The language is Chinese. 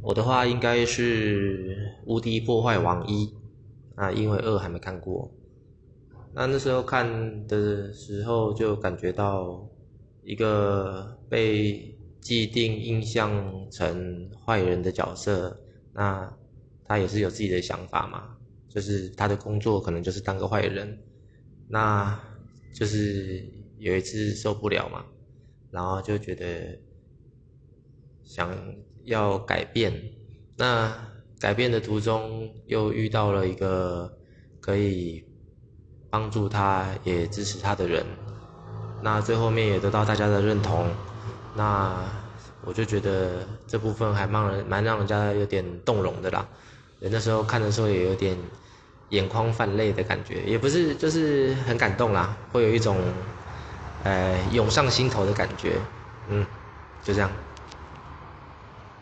我的话应该是《无敌破坏王一》，啊，因为二还没看过。那那时候看的时候就感觉到一个被既定印象成坏人的角色，那他也是有自己的想法嘛，就是他的工作可能就是当个坏人，那就是有一次受不了嘛，然后就觉得想要改变，那改变的途中又遇到了一个可以。帮助他，也支持他的人，那最后面也得到大家的认同，那我就觉得这部分还蛮人蛮让人家有点动容的啦。那时候看的时候也有点眼眶泛泪的感觉，也不是就是很感动啦，会有一种呃涌上心头的感觉，嗯，就这样。